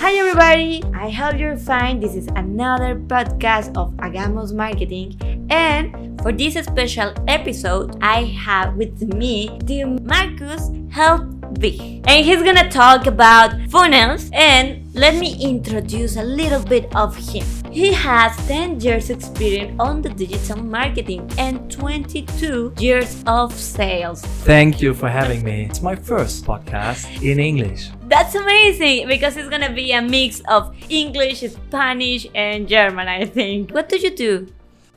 Hi everybody, I hope you're fine. This is another podcast of Agamos Marketing, and for this special episode, I have with me the Marcus And he's gonna talk about funnels. And let me introduce a little bit of him. He has 10 years experience on the digital marketing and 22 years of sales. Thank you for having me. It's my first podcast in English. That's amazing because it's gonna be a mix of English, Spanish, and German, I think. What do you do?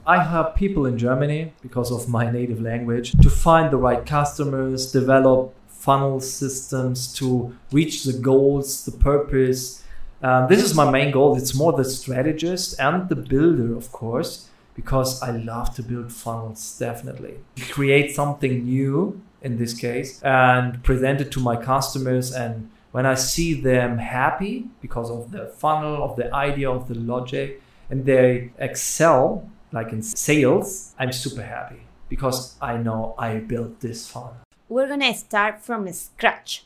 I help people in Germany because of my native language to find the right customers, develop funnel systems to reach the goals, the purpose. Um, this is my main goal. It's more the strategist and the builder, of course, because I love to build funnels, definitely. Create something new in this case and present it to my customers and when I see them happy because of the funnel, of the idea, of the logic, and they excel, like in sales, I'm super happy because I know I built this funnel. We're gonna start from scratch.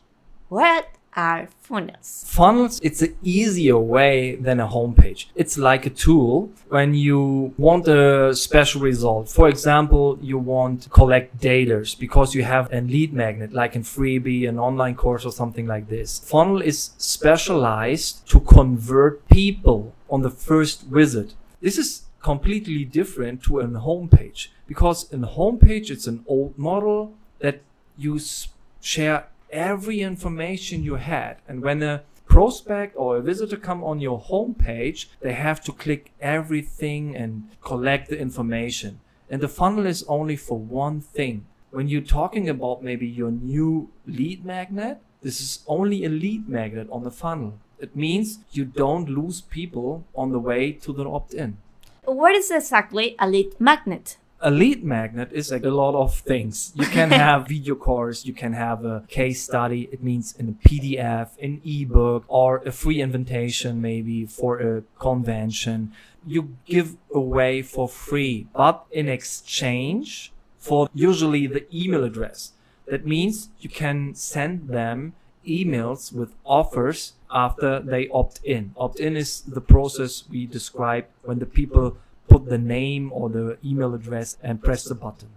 What are funnels? Funnels, it's an easier way than a homepage. It's like a tool when you want a special result. For example, you want to collect data because you have a lead magnet, like in freebie, an online course or something like this. Funnel is specialized to convert people on the first visit. This is completely different to a homepage because in homepage, it's an old model that you share every information you had. And when a prospect or a visitor come on your homepage, they have to click everything and collect the information. And the funnel is only for one thing. When you're talking about maybe your new lead magnet, this is only a lead magnet on the funnel. It means you don't lose people on the way to the opt-in. What is exactly a lead magnet? A lead magnet is like a lot of things. You can have video course, you can have a case study. It means in a PDF, an ebook, or a free invitation maybe for a convention. You give away for free, but in exchange for usually the email address. That means you can send them emails with offers after they opt in. Opt in is the process we describe when the people put the name or the email address and press the button.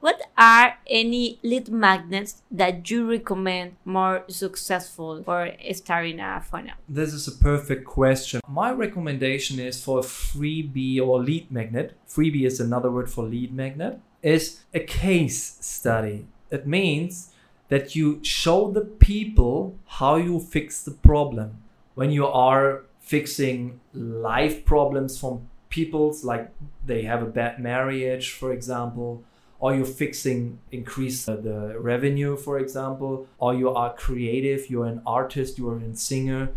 What are any lead magnets that you recommend more successful for starting a funnel? This is a perfect question. My recommendation is for a freebie or lead magnet. Freebie is another word for lead magnet. Is a case study. It means that you show the people how you fix the problem. When you are fixing life problems from people's like they have a bad marriage for example or you're fixing increase the revenue for example or you are creative you're an artist you're a singer.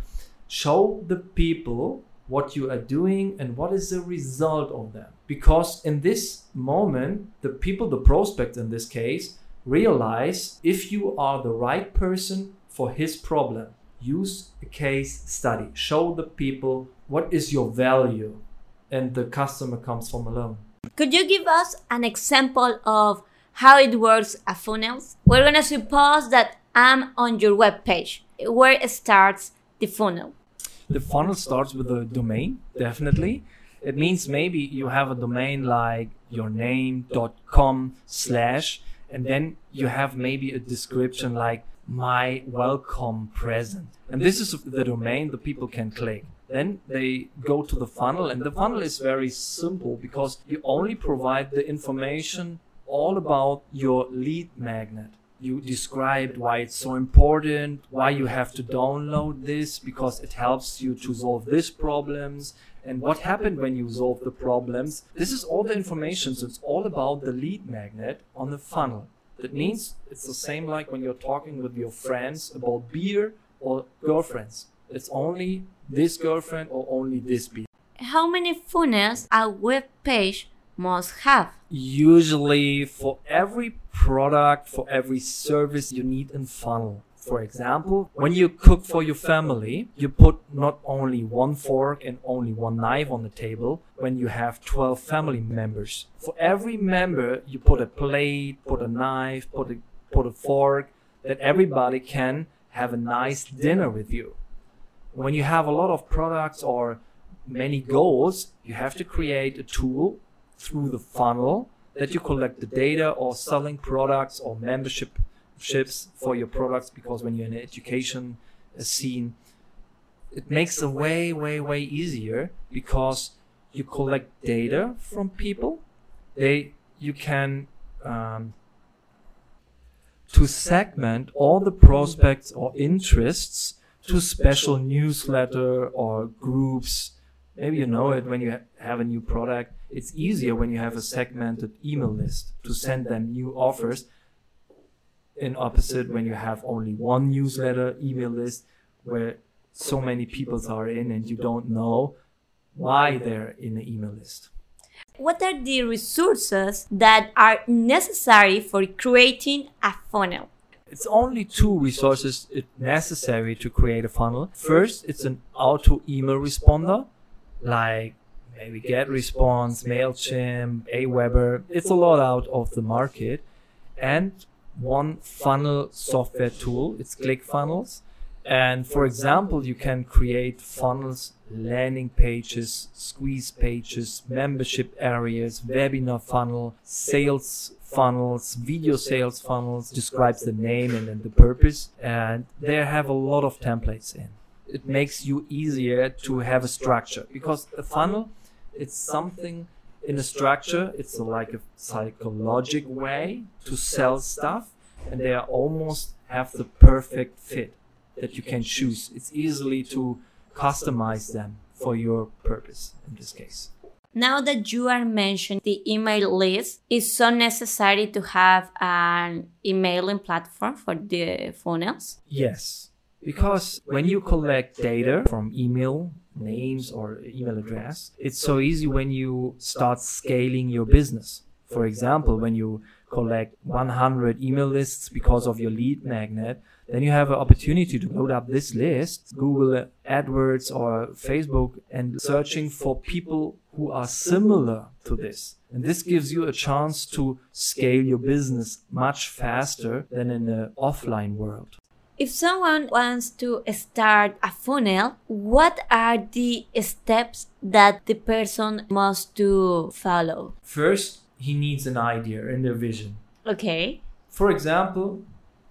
Show the people what you are doing and what is the result of them because in this moment the people the prospect in this case realize if you are the right person for his problem use a case study. Show the people what is your value and the customer comes from alone. Could you give us an example of how it works at funnels? We're going to suppose that I'm on your web page. Where starts the funnel? The funnel starts with a domain, definitely. It means maybe you have a domain like your name.com slash, and then you have maybe a description like my welcome present. And this is the domain the people can click. Then they go to the funnel, and the funnel is very simple because you only provide the information all about your lead magnet. You described why it's so important, why you have to download this because it helps you to solve these problems, and what happened when you solve the problems. This is all the information, so it's all about the lead magnet on the funnel. That means it's the same like when you're talking with your friends about beer or girlfriends. It's only this girlfriend or only this. How many funnels a web page must have? Usually, for every product, for every service, you need a funnel. For example, when you cook for your family, you put not only one fork and only one knife on the table when you have 12 family members. For every member, you put a plate, put a knife, put a, put a fork that everybody can have a nice dinner with you when you have a lot of products or many goals, you have to create a tool through the funnel that you collect the data or selling products or membership ships for your products because when you're in an education scene it makes it way way way easier because you collect data from people. They you can um, to segment all the prospects or interests to special newsletter or groups. Maybe you know it when you have a new product. It's easier when you have a segmented email list to send them new offers in opposite when you have only one newsletter email list where so many people are in and you don't know why they're in the email list. What are the resources that are necessary for creating a funnel it's only two resources necessary to create a funnel first it's an auto email responder like maybe GetResponse, MailChimp, Aweber. It's a lot out of the market. And one funnel software tool, it's ClickFunnels. And for example, you can create funnels, landing pages, squeeze pages, membership areas, webinar funnel, sales funnels, video sales funnels, describes the name and then the purpose. And they have a lot of templates in. It makes you easier to have a structure because a funnel, it's something in a structure. It's a, like a psychologic way to sell stuff and they are almost have the perfect fit that you can choose. It's easily to customize them for your purpose in this case. Now that you are mentioning the email list, is so necessary to have an emailing platform for the funnels? Yes, because when you collect data from email names or email address, it's so easy when you start scaling your business. For example, when you collect 100 email lists because of your lead magnet, then you have an opportunity to load up this list, Google AdWords or Facebook, and searching for people who are similar to this. And this gives you a chance to scale your business much faster than in the offline world. If someone wants to start a funnel, what are the steps that the person must to follow? First, he needs an idea and a vision. Okay. For example,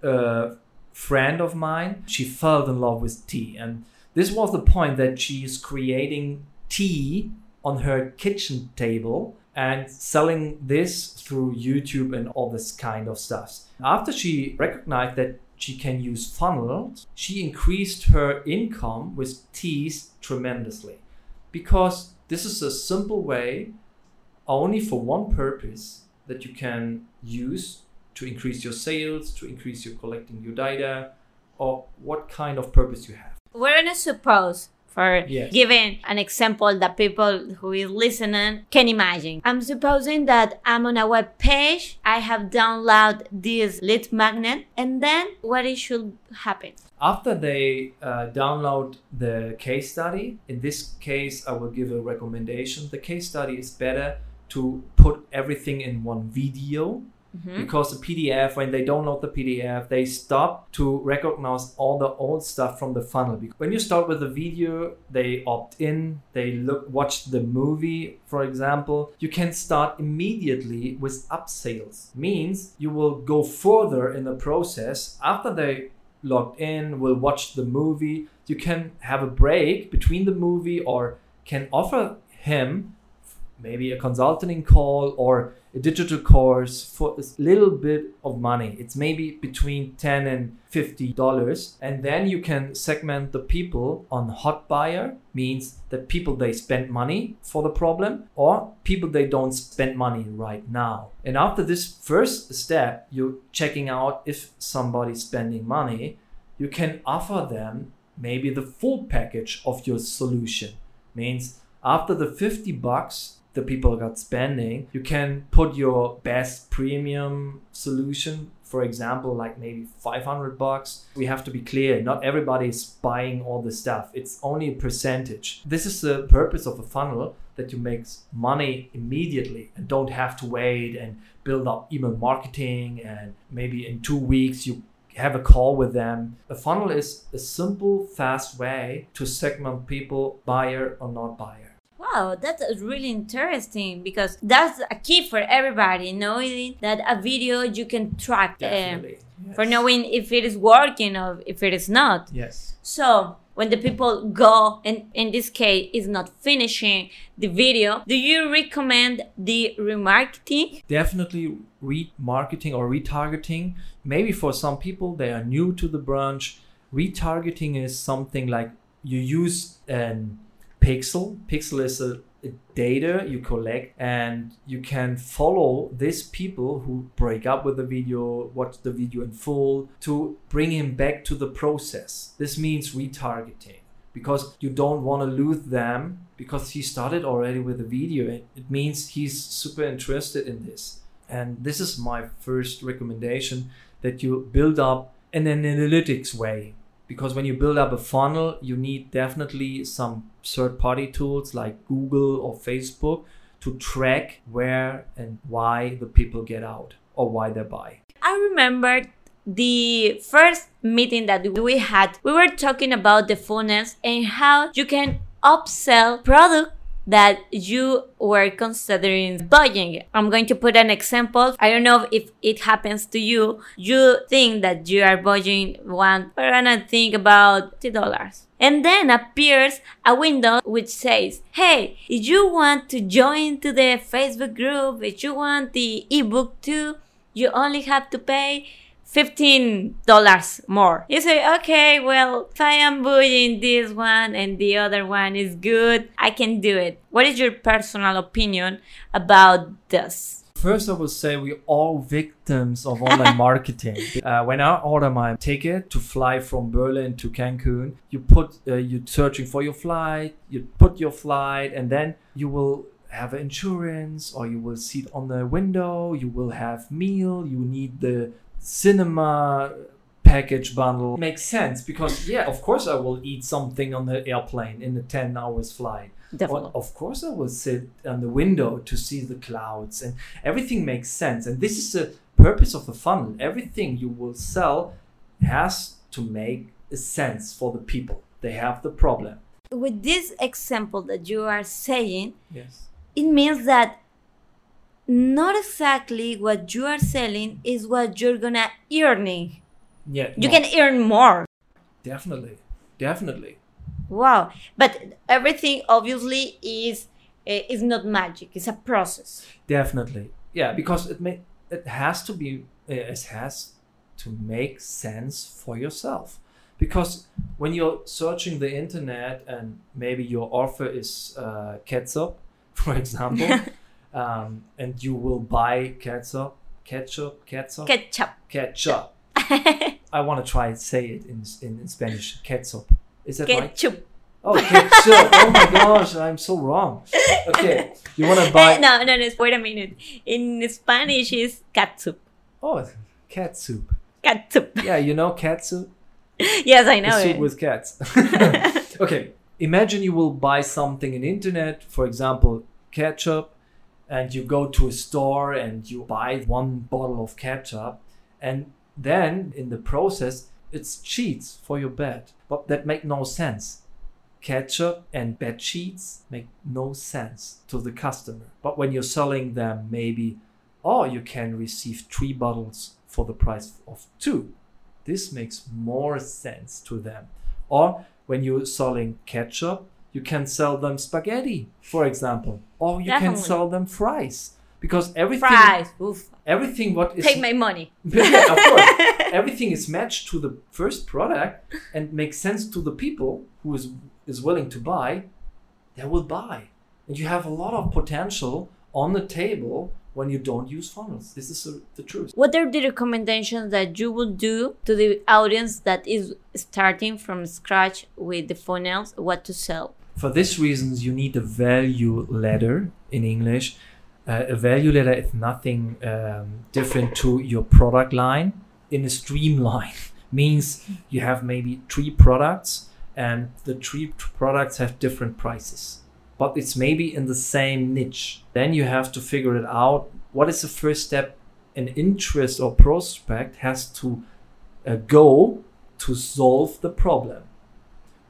a friend of mine, she fell in love with tea. And this was the point that she is creating tea on her kitchen table and selling this through YouTube and all this kind of stuff. After she recognized that she can use funnels, she increased her income with teas tremendously because this is a simple way only for one purpose that you can use to increase your sales, to increase your collecting your data, or what kind of purpose you have. We're gonna suppose for Yes. giving an example that people who is listening can imagine. I'm supposing that I'm on a web page, I have downloaded this lead magnet, and then what it should happen? After they uh, download the case study, in this case, I will give a recommendation. The case study is better to put everything in one video Mhm. because the PDF, when they download the PDF, they stop to recognize all the old stuff from the funnel. When you start with the video, they opt in, they look, watch the movie, for example. You can start immediately with upsales. Means you will go further in the process after they logged in, will watch the movie. You can have a break between the movie or can offer him maybe a consulting call or a digital course for a little bit of money. It's maybe between 10 and 50 dollars. And then you can segment the people on hot buyer means that people they spend money for the problem or people they don't spend money right now. And after this first step, you're checking out if somebody's spending money, you can offer them maybe the full package of your solution. Means after the 50 bucks the people got spending, you can put your best premium solution. For example, like maybe 500 bucks. We have to be clear, not everybody is buying all the stuff. It's only a percentage. This is the purpose of a funnel that you make money immediately and don't have to wait and build up email marketing and maybe in 2 weeks you have a call with them. A funnel is a simple, fast way to segment people, buyer or not buyer. Wow, that's really interesting because that's a key for everybody knowing that a video you can track uh, Definitely. yes. for knowing if it is working or if it is not. Yes. So, when the people go and in this case is not finishing the video, do you recommend the remarketing? Definitely remarketing or retargeting. Maybe for some people they are new to the branch. Retargeting is something like you use an pixel. Pixel is a, a data you collect and you can follow these people who break up with the video, watch the video in full to bring him back to the process. This means retargeting because you don't want to lose them because he started already with the video. It, it means he's super interested in this. And this is my first recommendation that you build up in an analytics way because when you build up a funnel, you need definitely some third party tools like Google or Facebook to track where and why the people get out or why they buy. I remember the first meeting that we had, we were talking about the funnels and how you can upsell product that you were considering buying. I'm going to put an example. I don't know if it happens to you. You think that you are buying one, but I think about $2. And then appears a window which says, Hey, if you want to join to the Facebook group, if you want the ebook too, you only have to pay $15 more. You say, okay, well, if I am buying this one and the other one is good, I can do it. What is your personal opinion about this? First, I would say we're all victims of online marketing. Uh, when I order my ticket to fly from Berlin to Cancun, you put uh, you're searching for your flight, you put your flight, and then you will have insurance, or you will sit on the window, you will have meal, you need the cinema package bundle makes sense because yeah of course i will eat something on the airplane in the 10 hours flight. Definitely. of course i will sit on the window to see the clouds and everything makes sense. And this is the purpose of the funnel. Everything you will sell has to make a sense for the people. They have the problem. With this example that you are saying, yes. it means that not exactly what you are selling is what you're gonna earning. yeah You no, can earn more. definitely definitely Wow. But everything obviously is eh, is not magic. It's a process. Definitely, yeah, because it may it has to be it has to make sense for yourself. Because when you're searching the internet and maybe your offer is uh, ketchup, for example, um, and you will buy ketchup, ketchup, ketchup, Ketchup. ketchup. I want to try and say it in, in, in Spanish. Ketchup. Is that right? Ketchup. Oh, ketchup. oh my gosh, I'm so wrong. Okay, you want to buy. No, no, no. Wait a minute. In Spanish, is catsup. Oh, cat soup. Catsup. Yeah, you know cat soup? yes, I The know soup it. with cats. okay, imagine you will buy something in internet, for example, ketchup, and you go to a store and you buy one bottle of ketchup, and then in the process, it's cheats for your bed. But that make no sense. Ketchup and bed sheets make no sense to the customer. But when you're selling them, maybe, oh, you can receive three bottles for the price of two. This makes more sense to them. Or when you're selling ketchup, you can sell them spaghetti, for example, or you can sell them fries because everything, Fries. Oof. everything what is Take my money. yeah, of course. Everything is matched to the first product and makes sense to the people who is is willing to buy. They will buy, and you have a lot of potential on the table when you don't use funnels. This is the truth. What are the recommendations that you would do to the audience that is starting from scratch with the funnels? What to sell? For these reasons, you need a value ladder in English. Uh, a value ladder is nothing um, different to your product line. In a streamline means you have maybe three products, and the three products have different prices, but it's maybe in the same niche. Then you have to figure it out. What is the first step? An interest or prospect has to a goal to solve the problem.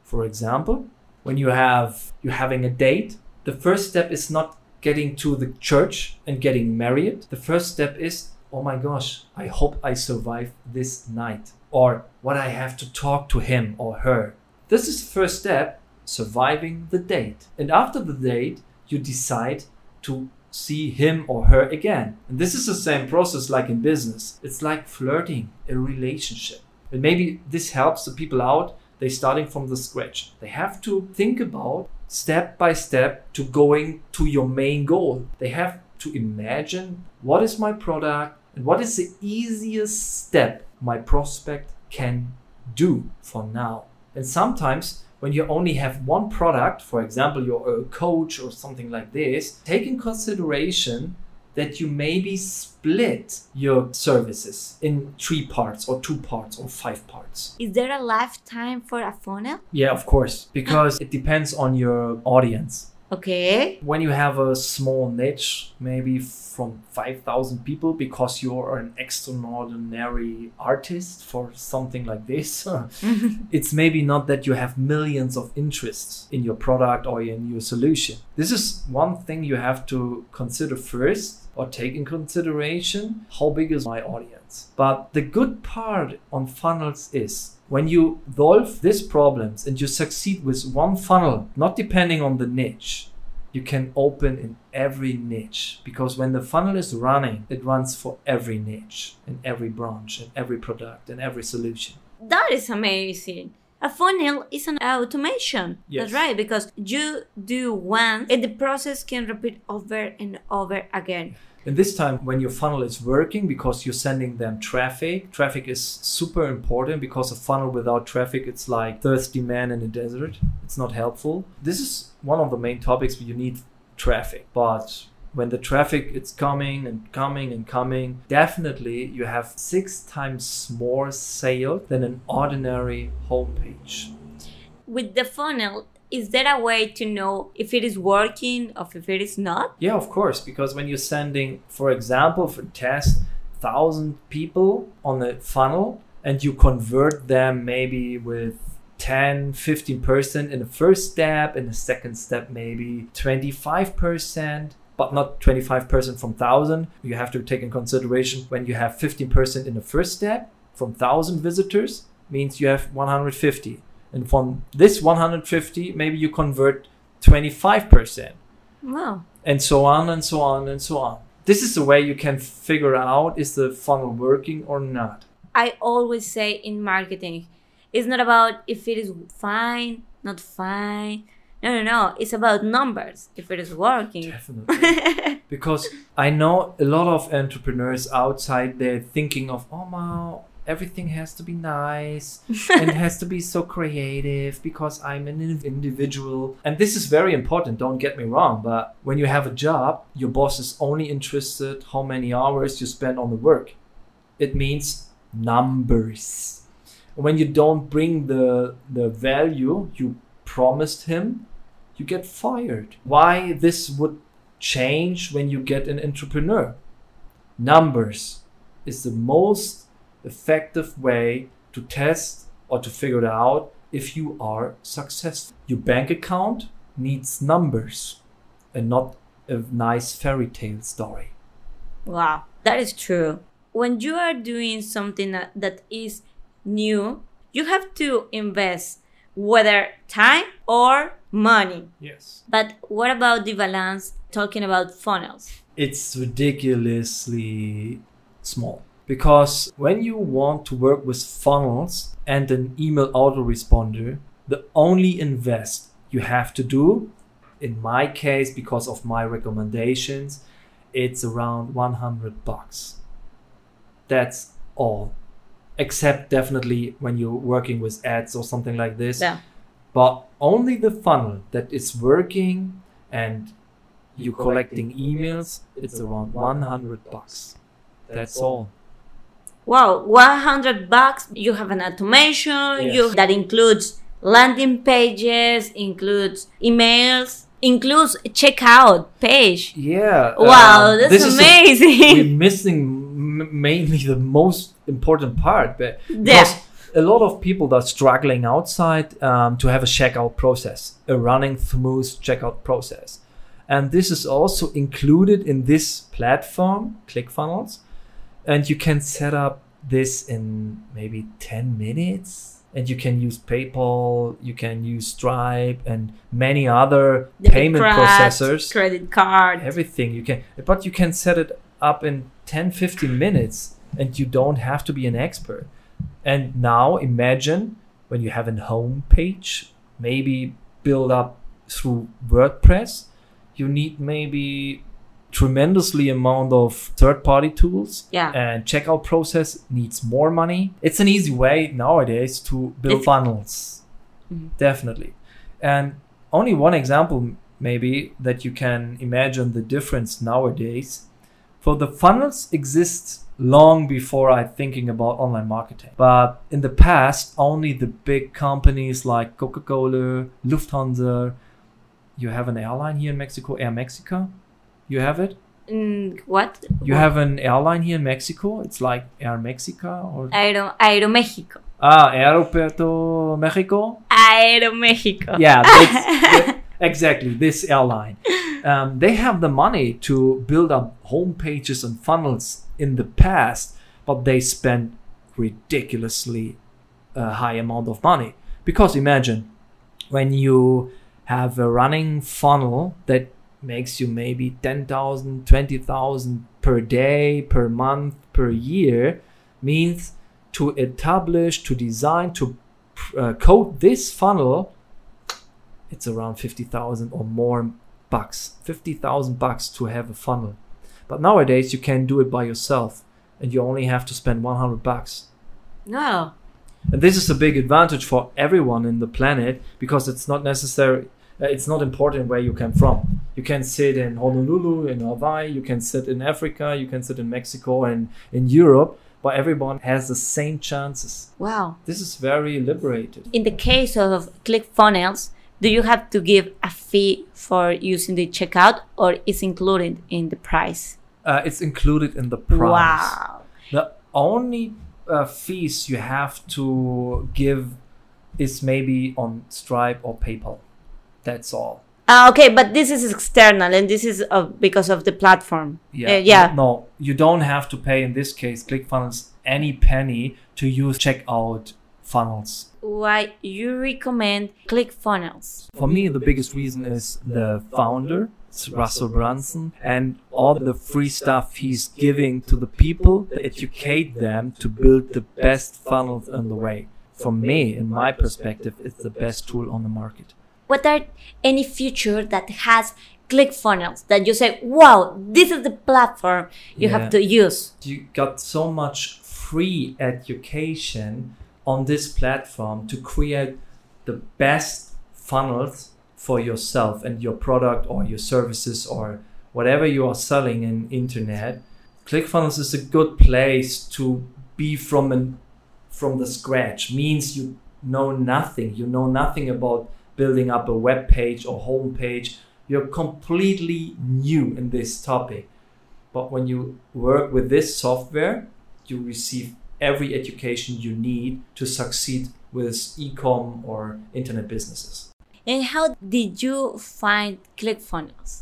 For example, when you have you're having a date, the first step is not getting to the church and getting married. The first step is, oh my gosh, I hope I survive this night. Or what I have to talk to him or her. This is the first step, surviving the date. And after the date, you decide to see him or her again. And this is the same process like in business. It's like flirting, a relationship. And maybe this helps the people out. They're starting from the scratch. They have to think about step by step to going to your main goal. They have to imagine what is my product and what is the easiest step my prospect can do for now. And sometimes when you only have one product, for example, you're a coach or something like this, take in consideration that you maybe split your services in three parts or two parts or five parts. Is there a lifetime for a funnel? Yeah, of course, because it depends on your audience. Okay. When you have a small niche, maybe from 5,000 people, because you're an extraordinary artist for something like this, it's maybe not that you have millions of interests in your product or in your solution. This is one thing you have to consider first or take in consideration how big is my audience. But the good part on funnels is when you solve these problems and you succeed with one funnel, not depending on the niche, you can open in every niche because when the funnel is running, it runs for every niche and every branch and every product and every solution. That is amazing. A funnel is an automation. Yes. That's right, because you do once and the process can repeat over and over again. And this time, when your funnel is working because you're sending them traffic, traffic is super important because a funnel without traffic, it's like thirsty man in a desert. It's not helpful. This is one of the main topics where you need traffic. But when the traffic is coming and coming and coming, definitely you have six times more sale than an ordinary homepage. With the funnel, is there a way to know if it is working or if it is not? Yeah, of course, because when you're sending, for example, for test, thousand people on the funnel and you convert them maybe with 10 15% in the first step in the second step maybe 25% but not 25% from 1000 you have to take in consideration when you have 15% in the first step from 1000 visitors means you have 150 and from this 150 maybe you convert 25% Wow. and so on and so on and so on this is the way you can figure out is the funnel working or not I always say in marketing, it's not about if it is fine, not fine. No, no, no. It's about numbers. If it is working. Definitely. because I know a lot of entrepreneurs outside they're thinking of, oh my, everything has to be nice and it has to be so creative because I'm an individual. And this is very important, don't get me wrong, but when you have a job, your boss is only interested how many hours you spend on the work. It means numbers. When you don't bring the the value you promised him, you get fired. Why this would change when you get an entrepreneur? Numbers is the most effective way to test or to figure out if you are successful. Your bank account needs numbers and not a nice fairy tale story. Wow, that is true. When you are doing something that, that is new, you have to invest whether time or money. Yes. But what about the balance talking about funnels? It's ridiculously small. Because when you want to work with funnels and an email autoresponder, the only invest you have to do, in my case, because of my recommendations, it's around 100 bucks. That's all. Except definitely when you're working with ads or something like this. Yeah. But only the funnel that is working and you collecting emails, it's around 100 bucks. That's all. Wow, 100 bucks. You have an automation. You that includes landing pages, includes emails, includes checkout page. Yeah. Wow, um, that's this is a- amazing. we're missing m- mainly the most important part. But Yeah. because a lot of people that are struggling outside um, to have a checkout process, a running smooth checkout process. And this is also included in this platform, ClickFunnels. And you can set up this in maybe 10 minutes. And you can use PayPal, you can use Stripe, and many other Debit payment processors credit card. everything you can but you can set it up in 10 15 minutes and you don't have to be an expert and now imagine when you have a home page maybe build up through wordpress you need maybe tremendously amount of third party tools. Yeah. and checkout process needs more money. It's an easy way nowadays to build It's- funnels. Mhm. definitely. And only one example maybe that you can imagine the difference nowadays. For the funnels exist long before i thinking about online marketing. But in the past only the big companies like coca-cola lufthansa you have an airline here in mexico air mexico? You have it? Mm, what? you have an airline here in mexico? It's like air mexico or Aero, Aeroméxico. ah aeropuerto mexico? Aeroméxico. yeah that's, exactly this airline. Um, they have the money to build up home pages and funnels in the past but they spent ridiculously uh, high amount of money. Because imagine when you have a running funnel that makes you maybe 10,000 20,000 per day per month per year means to establish to design to uh, code this funnel it's around 50,000 or more bucks. 50,000 bucks to have a funnel but nowadays you can do it by yourself and you only have to spend 100 bucks No. and this is a big advantage for everyone in the planet because it's not necessary uh, it's not important where you come from you can sit in honolulu in hawaii you can sit in africa you can sit in mexico and in europe but everyone has the same chances Wow. this is very liberated In the case of ClickFunnels, do you have to give a fee for using the checkout or is included in the price? uh, it's included in the price Wow. The only uh, fees you have to give is maybe on Stripe or PayPal. That's all. Ah, okay, but this is external and this is uh, because of the platform. Uh, yeah. No, you don't have to pay in this case ClickFunnels any penny to use checkout funnels. Why you recommend ClickFunnels? For me, the biggest reason is the founder, it's Russell Brunson, and all the free stuff he's giving to the people to educate them to build the best funnels on the way. For me, in my perspective, it's the best tool on the market. What are any feature that has ClickFunnels that you say, wow, this is the platform you Yeah. have to use? You got so much free education on this platform to create the best funnels for yourself and your product or your services or whatever you are selling in internet. Clickfunnels is a good place to be from an from the scratch. Means you know nothing. You know nothing about building up a web page or home page. You're completely new in this topic. But when you work with this software you receive every education you need to succeed with e-com or internet businesses And how did you find ClickFunnels?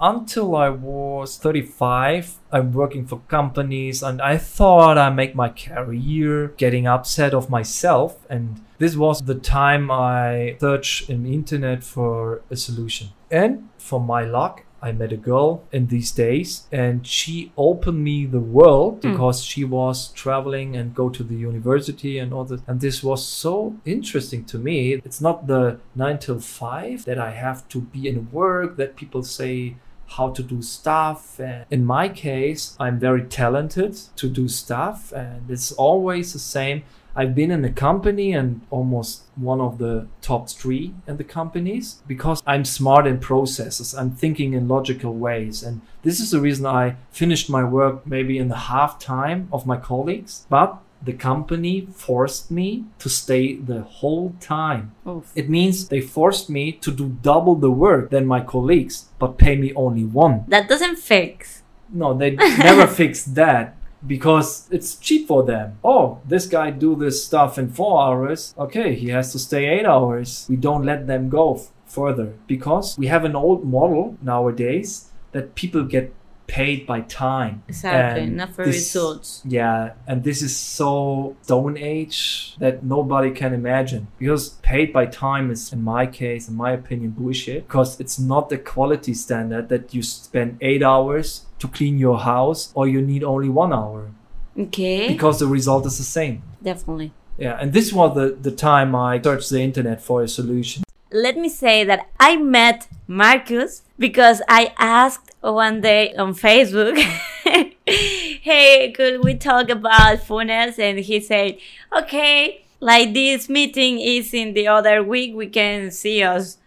until I was 35, I'm working for companies and I thought I make my career getting upset of myself. And this was the time I searched in internet for a solution. And for my luck, I met a girl in these days and she opened me the world Mm. because she was traveling and go to the university and all that. And this was so interesting to me. It's not the nine till five that I have to be in work that people say how to do stuff. And in my case, I'm very talented to do stuff and it's always the same. I've been in a company and almost one of the top three in the companies because I'm smart in processes. I'm thinking in logical ways. And this is the reason I finished my work maybe in the half time of my colleagues. But the company forced me to stay the whole time. It means they forced me to do double the work than my colleagues, but pay me only one. That doesn't fix. No, they never fixed that. Because it's cheap for them. Oh, this guy do this stuff in four hours. Okay, he has to stay eight hours. We don't let them go f- further because we have an old model nowadays that people get paid by time. Exactly, And not for this- results. Yeah, and this is so stone age that nobody can imagine. Because paid by time is, in my case, in my opinion, bullshit. Because it's not the quality standard that you spend eight hours to clean your house or you need only one hour. Okay, Because the result is the same. definitely. Yeah, and this was the, the time I searched the internet for a solution. Let me say that I met Markus because I asked one day on Facebook, hey, could we talk about funnels? And he said, okay, like this meeting is in the other week, we can see us.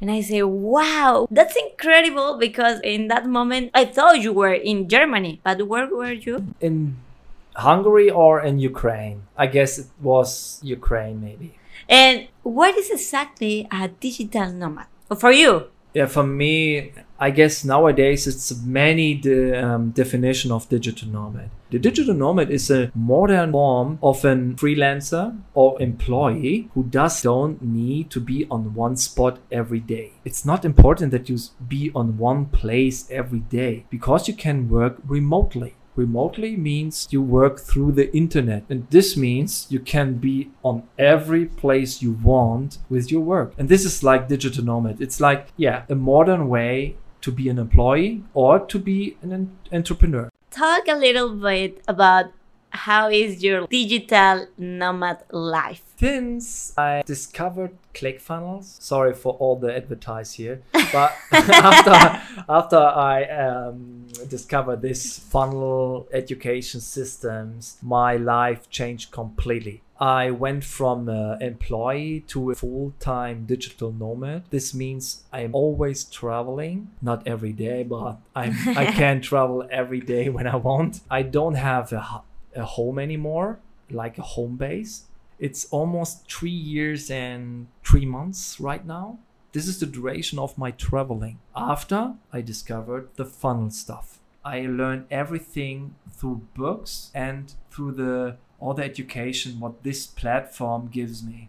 And I say, wow, that's incredible because in that moment I thought you were in Germany, but where were you? In Hungary or in Ukraine? I guess it was Ukraine, maybe. And what is exactly a digital nomad for you? Yeah, for me, I guess nowadays it's many the um, definition of digital nomad. The digital nomad is a modern form of a freelancer or employee who does don't need to be on one spot every day. It's not important that you be on one place every day because you can work remotely. Remotely means you work through the internet, and this means you can be on every place you want with your work. And this is like digital nomad. It's like, yeah, a modern way to be an employee or to be an entrepreneur. talk a little bit about how is your digital nomad life Since I discovered ClickFunnels, sorry for all the advertise here, but after after I um, discovered this funnel education systems, my life changed completely. I went from uh, employee to a full-time digital nomad. This means I'm always traveling, not every day, but I'm, I can travel every day when I want. I don't have a, a home anymore, like a home base. It's almost three years and three months right now. This is the duration of my traveling. After I discovered the funnel stuff, I learned everything through books and through the all the education what this platform gives me.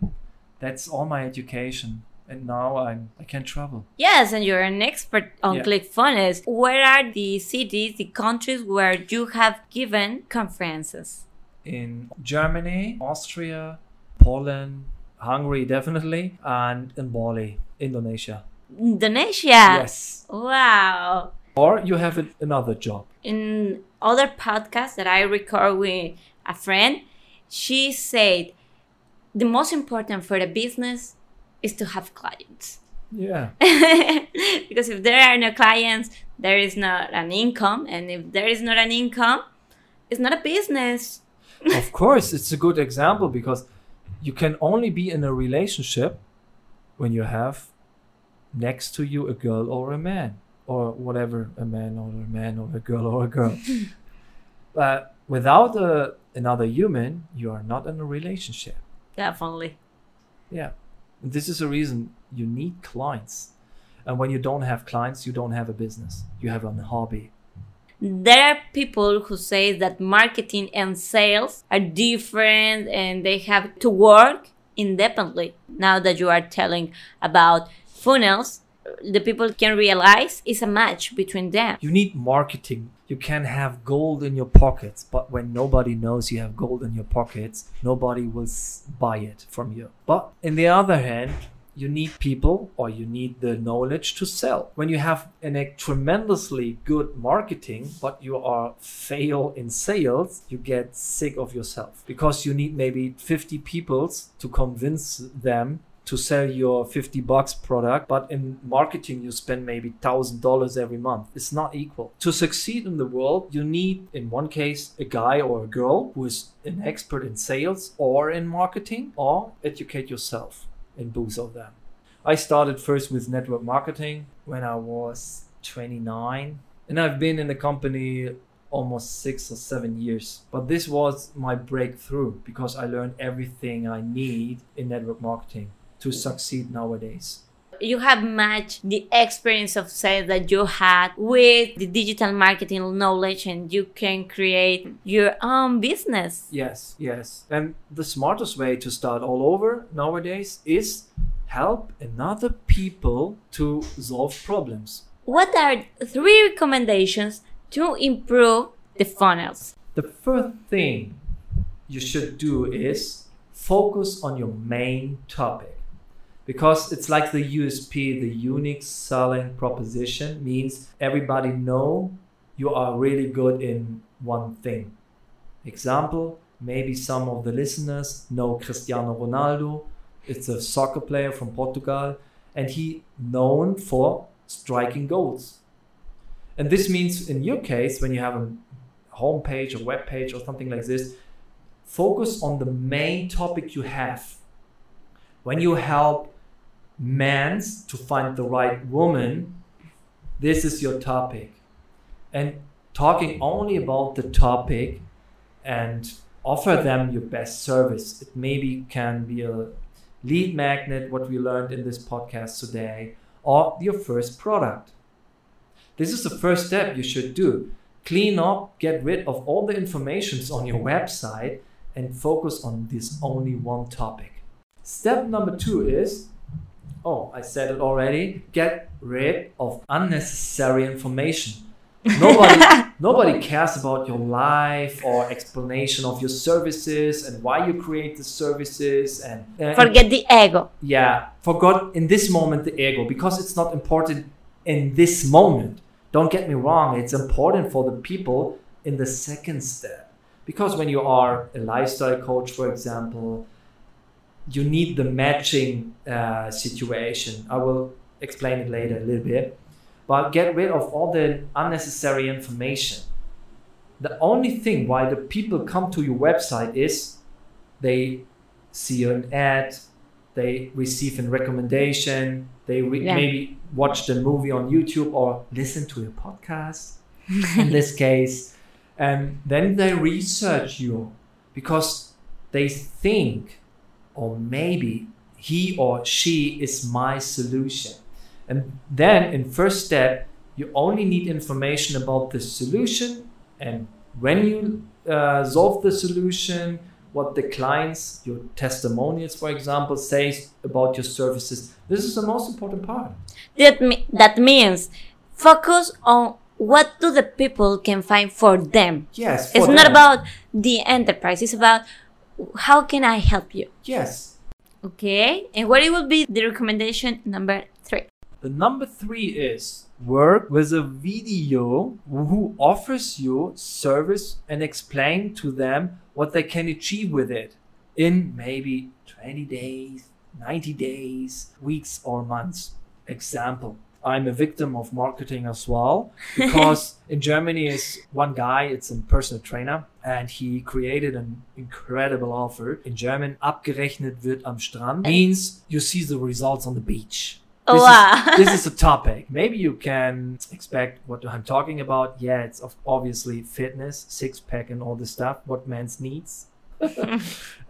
That's all my education, and now I'm I can travel. yes and you're an expert on Yeah. clickfunnels where are the cities the countries where you have given conferences in Germany, Austria, Poland, Hungary, definitely, and in Bali, Indonesia. indonesia Yes. wow Or you have another job. in other podcasts that I record with a friend, she said the most important for a business is to have clients. Yeah. because if there are no clients, there is not an income, and if there is not an income, it's not a business. of course, it's a good example because you can only be in a relationship when you have next to you a girl or a man or whatever a man or a man or a girl or a girl. but without a, another human, you are not in a relationship. Definitely. Yeah. This is a reason you need clients. And when you don't have clients, you don't have a business. You have a hobby. There are people who say that marketing and sales are different and they have to work independently. Now that you are telling about funnels, the people can realize is a match between them. You need marketing. You can have gold in your pockets, but when nobody knows you have gold in your pockets, nobody will buy it from you. But in the other hand, you need people or you need the knowledge to sell. When you have an, a tremendously good marketing, but you are fail in sales, you get sick of yourself because you need maybe 50 people to convince them to sell your 50 bucks product but in marketing you spend maybe $1000 every month. It's not equal. To succeed in the world you need in one case a guy or a girl who is an expert in sales or in marketing or educate yourself in both of them. I started first with network marketing when i was 29 and i've been in the company almost six or seven years. But this was my breakthrough because I learned everything I need in network marketing to succeed nowadays. You have matched the experience of sales that you had with the digital marketing knowledge and you can create your own business. Yes, yes. And the smartest way to start all over nowadays is help another people to solve problems. What are three recommendations to improve the funnels? The first thing you should do is focus on your main topic because it's like the USP, the unique selling proposition means everybody know you are really good in one thing. Example, maybe some of the listeners know Cristiano Ronaldo. It's a soccer player from Portugal and he known for striking goals. And this means in your case, when you have a homepage or web page or something like this, focus on the main topic you have. When you help men to find the right woman, this is your topic. And talking only about the topic and offer them your best service. It maybe can be a lead magnet, what we learned in this podcast today, or your first product. This is the first step you should do. Clean up, get rid of all the informations on your website and focus on this only one topic. Step number two is oh, I said it already get rid of unnecessary information. Nobody, nobody cares about your life or explanation of your services and why you create the services and uh, forget the ego. Yeah, forgot in this moment the ego because it's not important in this moment. Don't get me wrong, it's important for the people in the second step. Because when you are a lifestyle coach, for example, you need the matching uh, situation. I will explain it later a little bit. But get rid of all the unnecessary information. The only thing why the people come to your website is they see an ad, they receive a recommendation, they re- yeah. maybe watch the movie on YouTube or listen to a podcast in this case and then they research you because they think or maybe he or she is my solution. And then in first step you only need information about the solution. And when you uh, solve the solution what the clients your testimonials for example say about your services this is the most important part. That, me- that means focus on what do the people can find for them. Yes for it's them. not about the enterprise. It's about how can i help you? Yes. Okay and what it will be the recommendation number three? The number three is work with a video who offers you service and explain to them what they can achieve with it in maybe 20 days 90 days weeks or months. Example I'm a victim of marketing as well because in Germany is one guy, it's a personal trainer, and he created an incredible offer. In German, abgerechnet wird am Strand means you see the results on the beach. This, wow. is, this is a topic. Maybe you can expect what I'm talking about. Yeah, it's obviously fitness, six pack, and all the stuff. What man's needs.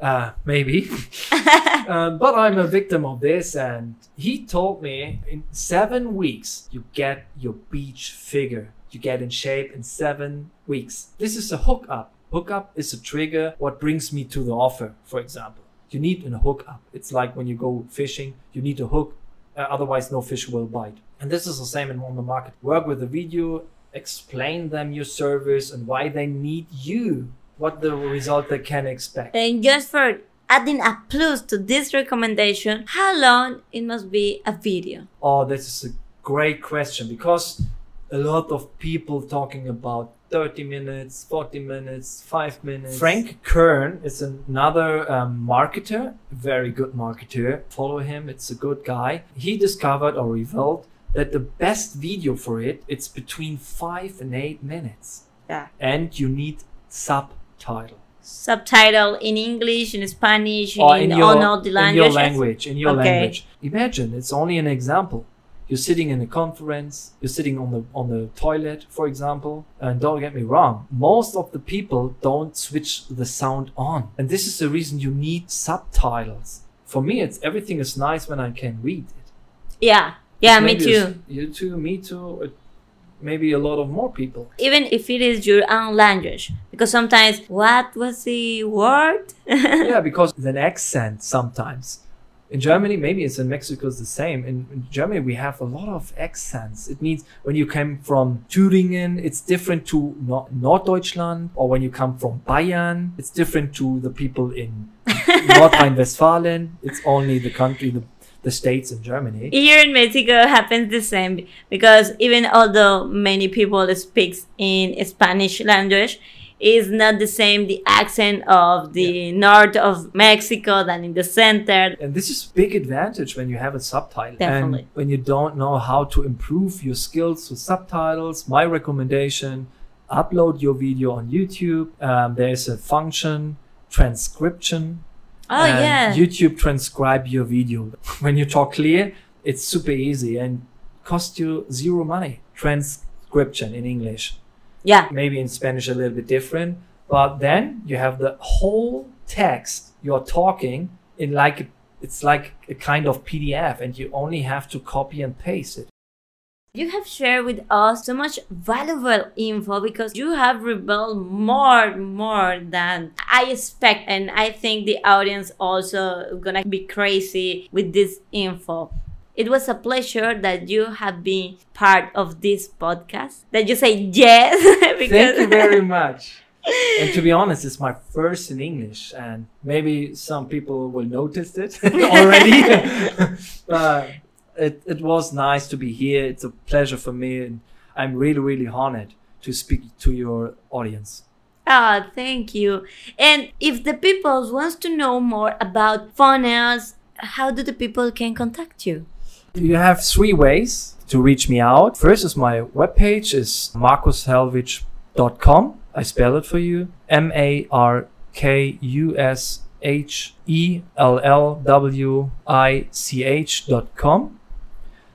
Uh, maybe. um, but I'm a victim of this, and he told me in seven weeks you get your beach figure. You get in shape in seven weeks. This is a hookup. Hookup is a trigger. What brings me to the offer, for example. You need a hookup. It's like when you go fishing, you need a hook. Uh, otherwise, no fish will bite. And this is the same in on the market. Work with the video, explain them your service and why they need you what the result they can expect. And just for adding a plus to this recommendation, how long it must be a video? Oh, this is a great question because a lot of people talking about 30 minutes, 40 minutes, 5 minutes. Frank Kern is another um, marketer, very good marketer. Follow him, it's a good guy. He discovered or revealed that the best video for it it's between 5 and 8 minutes. Yeah. And you need sub subtitle. Subtitle in English, in Spanish, or in, in your, all the languages. In your language, in your okay. language. Imagine it's only an example. You're sitting in a conference. You're sitting on the on the toilet, for example. And don't get me wrong, most of the people don't switch the sound on, and this is the reason you need subtitles. For me, it's everything is nice when I can read it. Yeah. Yeah, me too. You too, me too. uh, Maybe a lot of more people. Even if it is your own language. Because sometimes, what was the word? yeah, because it's an accent sometimes. In Germany, maybe it's in Mexico, it's the same. In, in Germany, we have a lot of accents. It means when you came from Thüringen, it's different to Nor- Norddeutschland, or when you come from Bayern, it's different to the people in Nordrhein-Westfalen. It's only the country, the, the states in Germany. Here in Mexico happens the same because even although many people speaks in Spanish language, is not the same the accent of the north of Mexico than in the center. And this is big advantage when you have a subtitle. Definitely. And when you don't know how to improve your skills with subtitles, my recommendation, upload your video on YouTube. Um, there's a function, transcription. Oh and yeah. YouTube transcribe your video. When you talk clear, it's super easy and cost you zero money. Transcription in English yeah. maybe in Spanish a little bit different, but then you have the whole text you're talking in like it's like a kind of PDF, and you only have to copy and paste it. You have shared with us so much valuable info because you have revealed more, more than I expect. And I think the audience also gonna be crazy with this info. It was a pleasure that you have been part of this podcast. That you say yes Thank you very much. And to be honest, it's my first in English, and maybe some people will notice it already. but it, it was nice to be here. It's a pleasure for me, and I'm really, really honored to speak to your audience. Oh, thank you. And if the people wants to know more about funnels, how do the people can contact you? You have three ways to reach me out. First is my webpage is markushellwich.com. I spell it for you. M A R K U S H E L L W I C H dot com.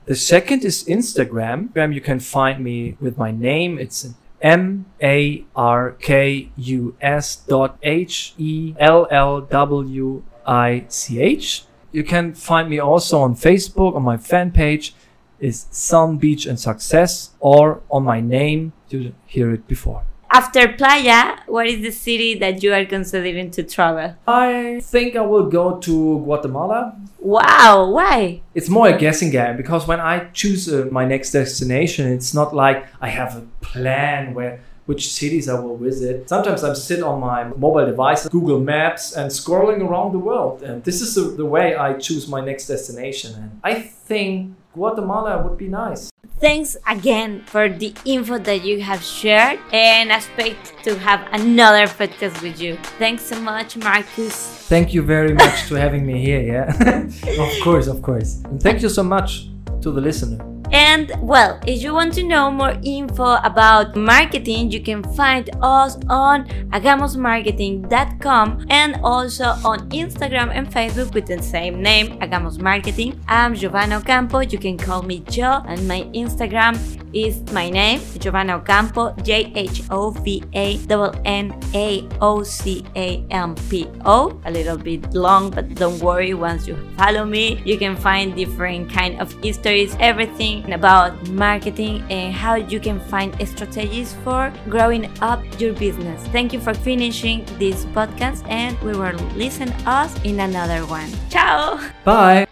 The second is Instagram. You can find me with my name. It's M A R K U S dot H E L L W I C H. You can find me also on Facebook on my fan page is Sun Beach and Success or on my name you hear it before. After Playa, what is the city that you are considering to travel? I think I will go to Guatemala. Wow, why? It's more a guessing game because when I choose uh, my next destination, it's not like I have a plan where which cities I will visit. Sometimes I'm sit on my mobile device, Google Maps, and scrolling around the world. And this is the, the way I choose my next destination. And I think Guatemala would be nice. Thanks again for the info that you have shared and I expect to have another podcast with you. Thanks so much, Markus. Thank you very much to having me here. Yeah, of course, of course. And thank you so much to the listener. And well, if you want to know more info about marketing, you can find us on agamosmarketing.com and also on Instagram and Facebook with the same name, Agamos Marketing. I'm Jhovana Ocampo. You can call me Joe, and my Instagram is my name, Jhovana Ocampo, J H O V A N A O C A M P O. A little bit long, but don't worry. Once you follow me, you can find different kind of histories, everything about marketing and how you can find strategies for growing up your business. Thank you for finishing this podcast, and we will listen us in another one. Ciao. Bye.